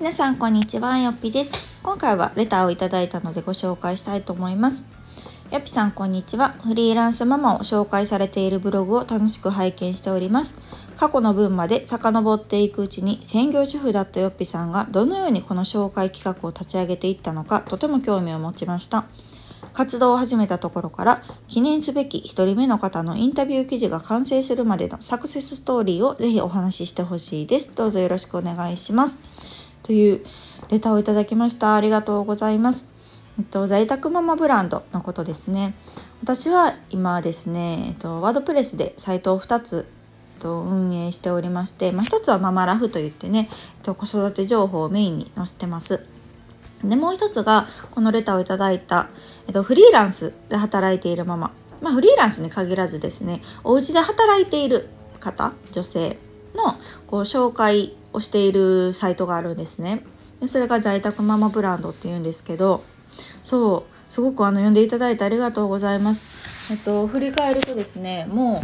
皆さんこんにちはよっぴです。今回はレターをいただいたのでご紹介したいと思います。よっぴさんこんにちは。フリーランスママを紹介されているブログを楽しく拝見しております。過去の分まで遡っていくうちに専業主婦だったよっぴさんがどのようにこの紹介企画を立ち上げていったのかとても興味を持ちました。活動を始めたところから記念すべき1人目の方のインタビュー記事が完成するまでのサクセスストーリーをぜひお話ししてほしいです。どうぞよろしくお願いします。というレターをいただきました。ありがとうございます。えっと、在宅ママブランドのことですね。私は今ですね、えっと、ワードプレスでサイトを2つと運営しておりまして、まあ、1つはママラフといってね、えっと、子育て情報をメインに載せてます。で、もう1つが、このレターをいただいた、えっと、フリーランスで働いているママ。まあ、フリーランスに限らずですね、お家で働いている方、女性のこう紹介をしているサイトがあるんですね。でそれが在宅ママブランドっていうんですけどそうすごくあの読んでいただいてありがとうございます。えっと振り返るとですねも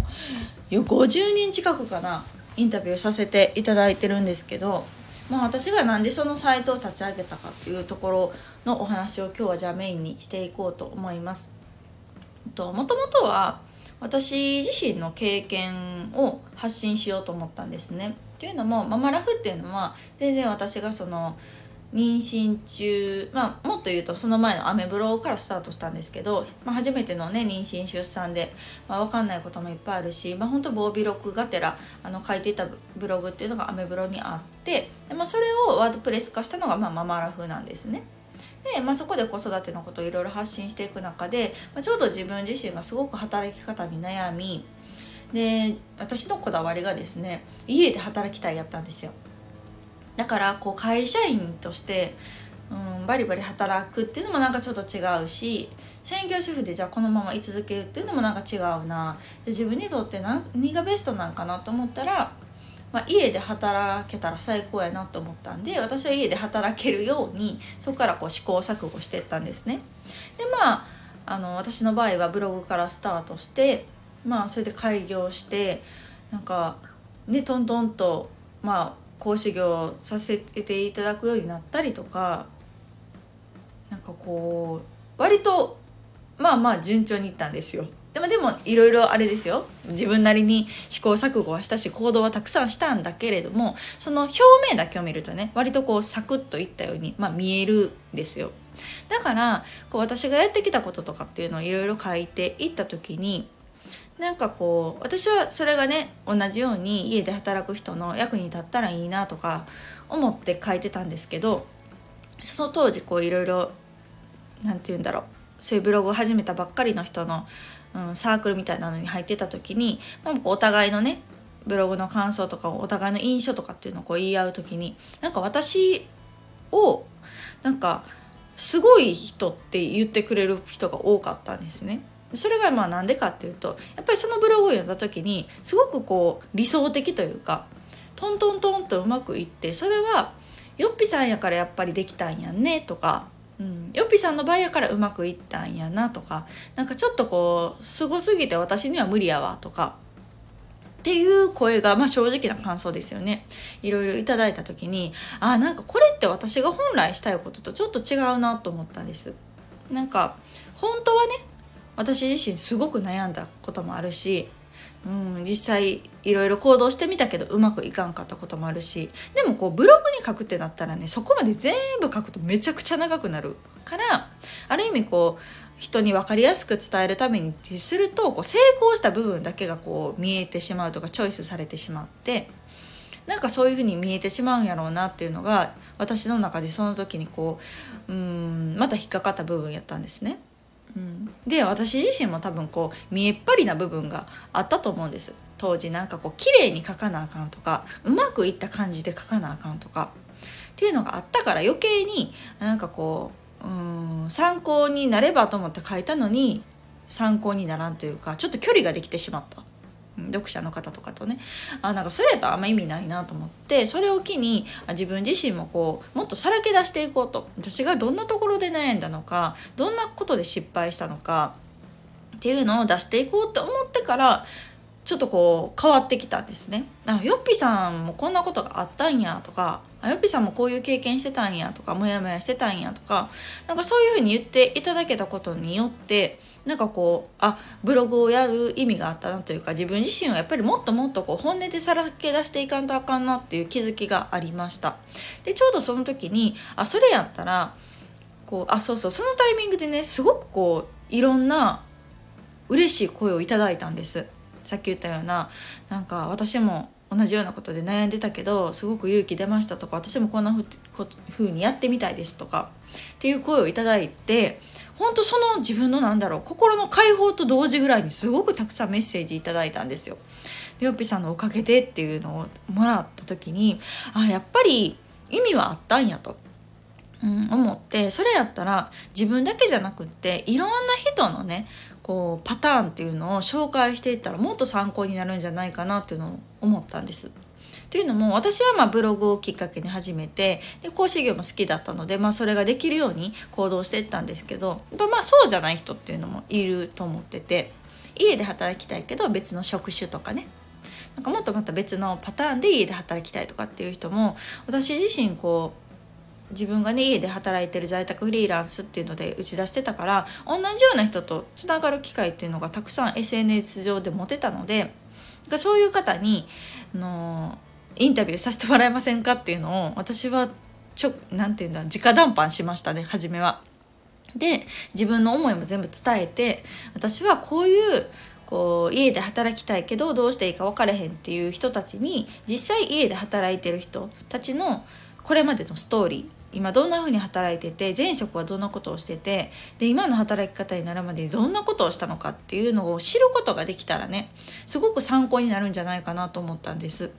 う50人近くかなインタビューさせていただいてるんですけど、まあ、私がなんでそのサイトを立ち上げたかっていうところのお話を今日はじゃあメインにしていこうと思います。ともともとは私自身の経験を発信しようと思ったんですね。っていうのもママラフっていうのは全然私がその妊娠中、まあ、もっと言うとその前のアメブロからスタートしたんですけど、まあ、初めてのね妊娠出産で、まあ、分かんないこともいっぱいあるし、まあ、本当防備録がてらあの書いていたブログっていうのがアメブロにあってで、まあ、それをワードプレス化したのが、まあ、ママラフなんですね。で、まあ、そこで子育てのことをいろいろ発信していく中で、まあ、ちょうど自分自身がすごく働き方に悩みで私のこだわりがですね家で働きたいやったんですよだからこう会社員として、うん、バリバリ働くっていうのもなんかちょっと違うし専業主婦でじゃあこのまま居続けるっていうのもなんか違うなで自分にとって何がベストなんかなと思ったらまあ、家で働けたら最高やなと思ったんで私は家で働けるようにそこからこう試行錯誤していったんですね。でまああの私の場合はブログからスタートしてまあそれで開業してなんかねトントンとまあ講師業させていただくようになったりとかなんかこう割とまあまあ順調にいったんですよ。でもでもいろいろあれですよ自分なりに試行錯誤はしたし行動はたくさんしたんだけれどもその表面だけを見るとね割とこうサクッといったように、まあ、見えるんですよだからこう私がやってきたこととかっていうのをいろいろ書いていった時になんかこう私はそれがね同じように家で働く人の役に立ったらいいなとか思って書いてたんですけどその当時こういろいろ何て言うんだろうそういうブログを始めたばっかりの人のうん、サークルみたいなのに入ってた時に、まあ、お互いのねブログの感想とかお互いの印象とかっていうのをこう言い合う時になんか私をなんかすごい人って言ってくれる人が多かったんですね。それがまあなんでかっていうとやっぱりそのブログを読んだ時にすごくこう理想的というかトントントンとうまくいってそれはよっぴさんやからやっぱりできたんやんねとかうん、よっぴさんの場合やからうまくいったんやなとかなんかちょっとこうすごすぎて私には無理やわとかっていう声が、まあ、正直な感想ですよね。いろいろいただいた時にあなんかこれって私が本来したいこととちょっと違うなと思ったんです。なんか本当はね私自身すごく悩んだこともあるしうん、実際いろいろ行動してみたけどうまくいかんかったこともあるしでもこうブログに書くってなったらねそこまで全部書くとめちゃくちゃ長くなるからある意味こう人に分かりやすく伝えるためにするとこう成功した部分だけがこう見えてしまうとかチョイスされてしまってなんかそういうふうに見えてしまうんやろうなっていうのが私の中でその時にこううんまた引っかかった部分やったんですね。うん、で私自身も多分こう見えっ張りな部分があったと思うんです。当時なんかこう綺麗に書かなあかんとかうまくいった感じで書かなあかんとかっていうのがあったから余計になんかこううん参考になればと思って書いたのに参考にならんというかちょっと距離ができてしまった。読者の方とかとねあなんかそれやったらあんま意味ないなと思ってそれを機に自分自身もこうもっとさらけ出していこうと私がどんなところで悩んだのかどんなことで失敗したのかっていうのを出していこうって思ってからちょっとこう変わってきたんですね。あよっぴさんもこんなことがあったんやとかあよっぴさんもこういう経験してたんやとかモヤモヤしてたんやとかなんかそういうふうに言っていただけたことによってなんかこうあブログをやる意味があったなというか自分自身はやっぱりもっともっとこう本音でさらけ出していかんとあかんなっていう気づきがありました。でちょうどその時にあそれやったらこうあそうそうそのタイミングでねすごくこういろんな嬉しい声をいただいたんです。さっき言ったようななんか私も同じようなことで悩んでたけどすごく勇気出ましたとか私もこんなふうにやってみたいですとかっていう声をいただいて本当その自分のなんだろう心の解放と同時ぐらいにすごくたくさんメッセージいただいたんですよ。でよっぴさんのおかげでっていうのをもらった時にあやっぱり意味はあったんやと。うん、思ってそれやったら自分だけじゃなくっていろんな人のねこうパターンっていうのを紹介していったらもっと参考になるんじゃないかなっていうのを思ったんです。というのも私はまあブログをきっかけに始めてで講師業も好きだったので、まあ、それができるように行動していったんですけどまあそうじゃない人っていうのもいると思ってて家で働きたいけど別の職種とかねなんかもっとまた別のパターンで家で働きたいとかっていう人も私自身こう自分がね家で働いてる在宅フリーランスっていうので打ち出してたから同じような人とつながる機会っていうのがたくさん SNS 上で持てたのでそういう方に、あのインタビューさせてもらえませんかっていうのを私はちょなんていうんだ直談判しましたね初めは。で自分の思いも全部伝えて私はこういうこう家で働きたいけどどうしていいか分からへんっていう人たちに実際家で働いてる人たちのこれまでのストーリー今どんな風に働いてて前職はどんなことをしててで今の働き方になるまでにどんなことをしたのかっていうのを知ることができたらねすごく参考になるんじゃないかなと思ったんです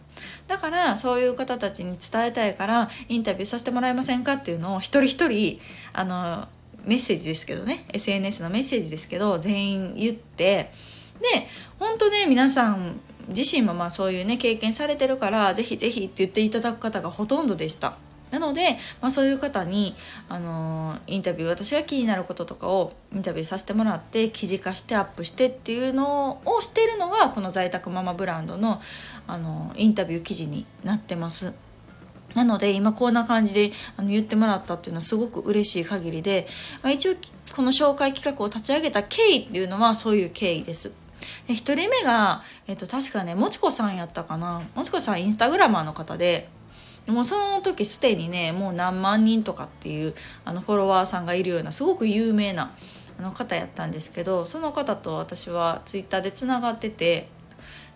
だからそういう方たちに伝えたいからインタビューさせてもらえませんかっていうのを一人一人あのメッセージですけどね SNS のメッセージですけど全員言ってで本当ね皆さん自身もまあそういうね経験されてるから是非是非って言っていただく方がほとんどでした。なので、まあ、そういう方に、あのー、インタビュー私が気になることとかをインタビューさせてもらって記事化してアップしてっていうのをしてるのがこの在宅ママブランドの、あのー、インタビュー記事になってます。なので今こんな感じであの言ってもらったっていうのはすごく嬉しい限りで、まあ、一応この紹介企画を立ち上げた経緯っていうのはそういう経緯です。で1人目が、えっと、確かねもちこさんやったかなもちこさんインスタグラマーの方でもうその時すでにねもう何万人とかっていうあのフォロワーさんがいるようなすごく有名なあの方やったんですけどその方と私はツイッターでつながってて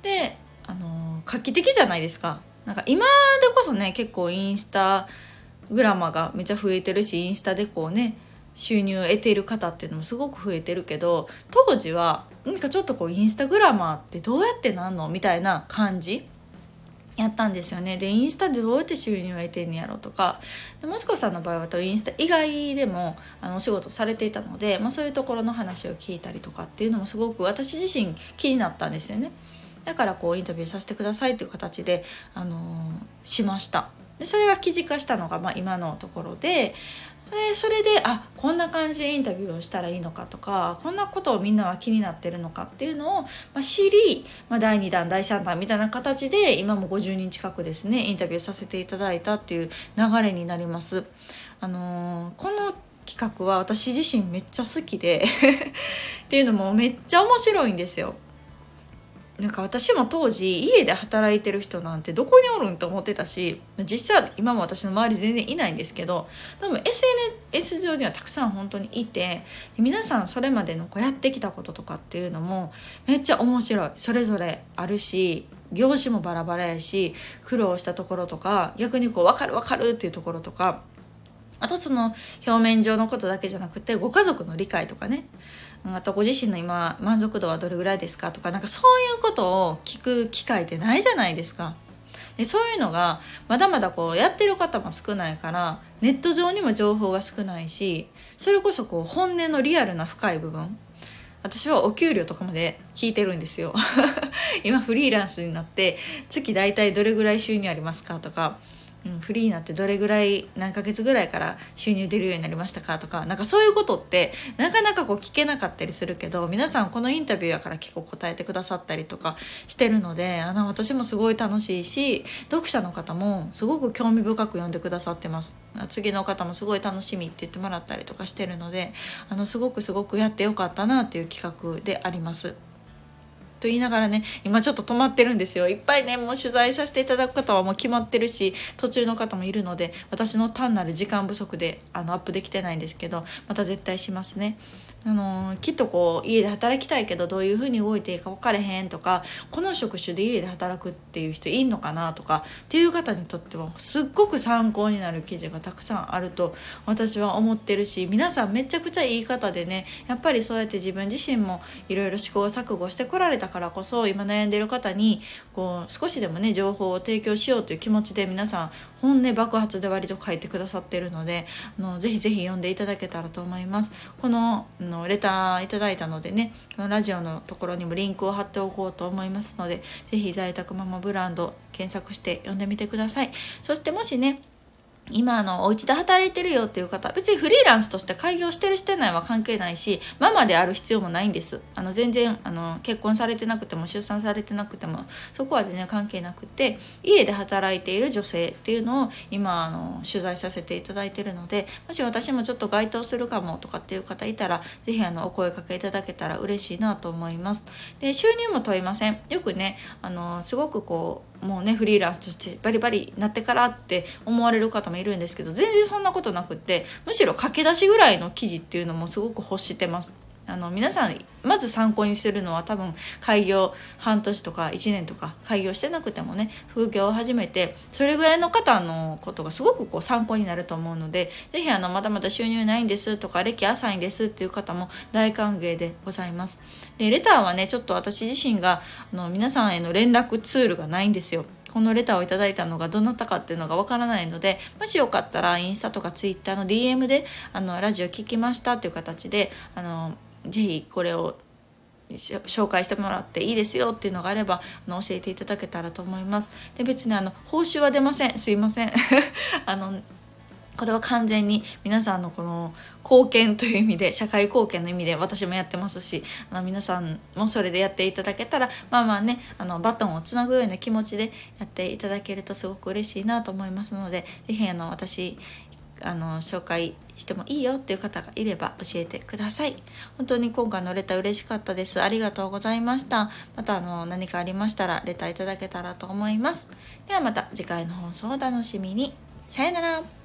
であの画期的じゃないですか。なんか今でこそね結構インスタグラマがめちゃ増えてるしインスタでこうね収入を得ている方っていうのもすごく増えてるけど当時はなんかちょっとこうインスタグラマーってどうやってなんの？みたいな感じやったんですよね。でインスタでどうやって収入を得てんやろとか。でもしこさんの場合はインスタ以外でもあのお仕事されていたので、まあ、そういうところの話を聞いたりとかっていうのもすごく私自身気になったんですよね。だからこうインタビューさせてくださいっていう形で、あのー、しました。でそれが記事化したのが、まあ、今のところででそれであこんな感じでインタビューをしたらいいのかとかこんなことをみんなは気になってるのかっていうのを、まあ、知り、まあ、第2弾第3弾みたいな形で今も50人近くですねインタビューさせていただいたっていう流れになります。あのー、この企画は私自身めっちゃ好きで っていうのもめっちゃ面白いんですよ。なんか私も当時家で働いてる人なんてどこにおるんと思ってたし実際は今も私の周り全然いないんですけど多分 SNS 上にはたくさん本当にいて皆さんそれまでのこうやってきたこととかっていうのもめっちゃ面白い。それぞれあるし業種もバラバラやし苦労したところとか逆にこう分かる分かるっていうところとかあとその表面上のことだけじゃなくてご家族の理解とかね。あとご自身の今満足度はどれぐらいですかとかなんかそういうことを聞く機会ってないじゃないですか。でそういうのがまだまだこうやってる方も少ないからネット上にも情報が少ないしそれこそこう本音のリアルな深い部分。私はお給料とかまで聞いてるんですよ。今フリーランスになって月大体どれぐらい収入ありますかとか。うん、フリーになってどれぐらい何ヶ月ぐらいから収入出るようになりましたかとかなんかそういうことってなかなかこう聞けなかったりするけど皆さんこのインタビューやから結構答えてくださったりとかしてるのであの私もすごい楽しいし読者の方もすごく興味深く読んでくださってます次の方もすごい楽しみって言ってもらったりとかしてるのであのすごくすごくやってよかったなっていう企画であります。と言いながらね今ちょっと止まってるんですよいっぱいねもう取材させていただく方はもう決まってるし途中の方もいるので私の単なる時間不足であのアップできてないんですけどまた絶対しますね。あのきっとこう家で働きたいけどどういうふうに動いていいか分かれへんとかこの職種で家で働くっていう人いんのかなとかっていう方にとってはすっごく参考になる記事がたくさんあると私は思ってるし皆さんめちゃくちゃいい方でねやっぱりそうやって自分自身もいろいろ試行錯誤してこられたからこそ今悩んでる方にこう少しでもね情報を提供しようという気持ちで皆さん本音爆発で割と書いてくださってるのであのぜひぜひ読んでいただけたらと思います。こののレターいただいたのでねこのラジオのところにもリンクを貼っておこうと思いますのでぜひ在宅ママブランド検索して読んでみてくださいそしてもしね今あのお家で働いてるよっていう方別にフリーランスとして開業してるしてないは関係ないしママである必要もないんです。あの全然あの結婚されてなくても出産されてなくてもそこは全然関係なくて家で働いている女性っていうのを今あの取材させていただいてるのでもし私もちょっと該当するかもとかっていう方いたら是非あのお声かけいただけたら嬉しいなと思います。で収入も問いません。よくねあのすごくこうもうねフリーランスとしてバリバリなってからって思われる方もいるんですけど全然そんなことなくってむしろ駆け出しぐらいの記事っていうのもすごく欲してます。あの皆さんまず参考にするのは多分開業半年とか1年とか開業してなくてもね副業を始めてそれぐらいの方のことがすごくこう参考になると思うので是非あのまだまだ収入ないんですとか歴浅いんですっていう方も大歓迎でございます。でレターはねちょっと私自身があの皆さんへの連絡ツールがないんですよ。このレターをいただいたのがどなたかっていうのがわからないのでもしよかったらインスタとかツイッターの DM であのラジオ聞きましたっていう形であのぜひこれを紹介してもらっていいですよっていうのがあればあの教えていただけたらと思います。で別にあの報酬は出ませんすいません あのこれは完全に皆さんのこの貢献という意味で社会貢献の意味で私もやってますしあの皆さんもそれでやっていただけたらまあまあねあのバトンをつなぐような気持ちでやっていただけるとすごく嬉しいなと思いますので是非あの私あの紹介してもいいよっていう方がいれば教えてください。本当に今回のレター嬉しかったです。ありがとうございました。またあの何かありましたらレターいただけたらと思います。ではまた次回の放送をお楽しみに。さよなら。